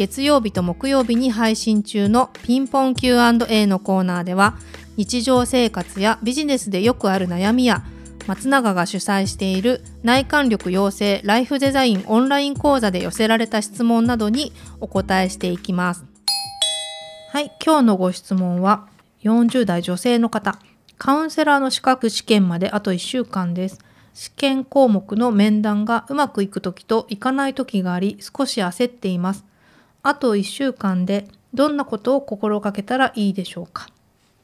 月曜日と木曜日に配信中のピンポン Q&A のコーナーでは日常生活やビジネスでよくある悩みや松永が主催している内観力養成ライフデザインオンライン講座で寄せられた質問などにお答えしていきます。はい、今日のご質問は40代女性の方、カウンセラーの資格試験まであと1週間です。試験項目の面談がうまくいく時といかない時があり少し焦っています。あと1週間でどんなことを心がけたらいいでしょうか？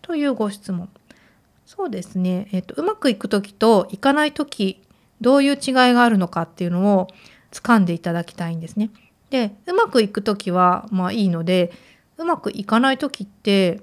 というご質問。そうですね、えっと、うまくいく時といかない時どういう違いがあるのかっていうのを掴んでいただきたいんですね。でうまくいく時はまあいいのでうまくいかない時って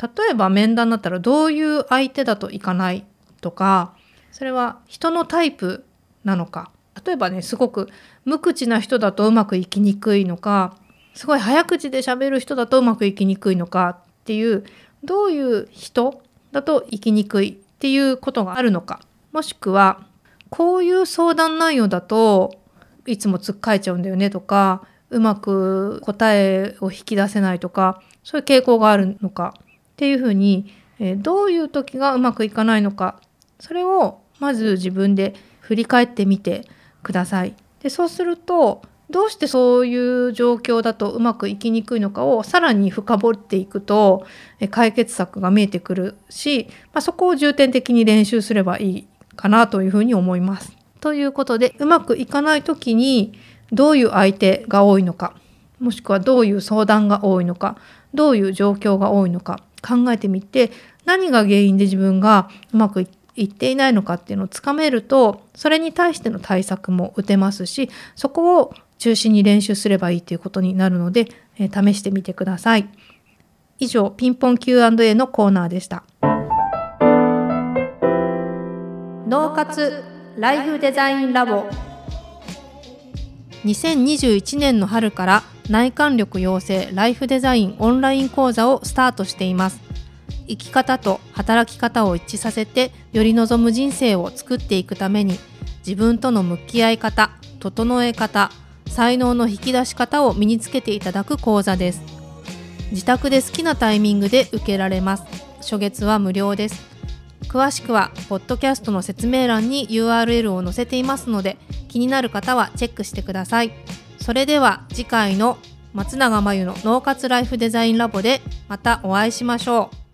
例えば面談だったらどういう相手だといかないとかそれは人のタイプなのか例えばねすごく無口な人だとうまくいきにくいのかすごい早口で喋る人だとうまくいきにくいのかっていうどういう人だと生きにくいっていうことがあるのかもしくはこういう相談内容だといつもつっかえちゃうんだよねとかうまく答えを引き出せないとかそういう傾向があるのかっていうふうに、え、どういう時がうまくいかないのかそれをまず自分で振り返ってみてください。でそうするとどうしてそういう状況だとうまくいきにくいのかをさらに深掘っていくと解決策が見えてくるし、まあ、そこを重点的に練習すればいいかなというふうに思います。ということでうまくいかない時にどういう相手が多いのかもしくはどういう相談が多いのかどういう状況が多いのか考えてみて何が原因で自分がうまくいいっていないのかっていうのをつかめるとそれに対しての対策も打てますしそこを中心に練習すればいいということになるので、えー、試してみてください。以上、ピンポン Q&A のコーナーでした。脳活ライフデザインラボ2021年の春から内観力養成ライフデザインオンライン講座をスタートしています生き方と働き方を一致させてより望む人生を作っていくために自分との向き合い方整え方才能の引き出し方を身につけていただく講座です。自宅で好きなタイミングで受けられます。初月は無料です。詳しくはポッドキャストの説明欄に URL を載せていますので気になる方はチェックしてください。それでは次回の松永真由の脳活ライフデザインラボでまたお会いしましょう。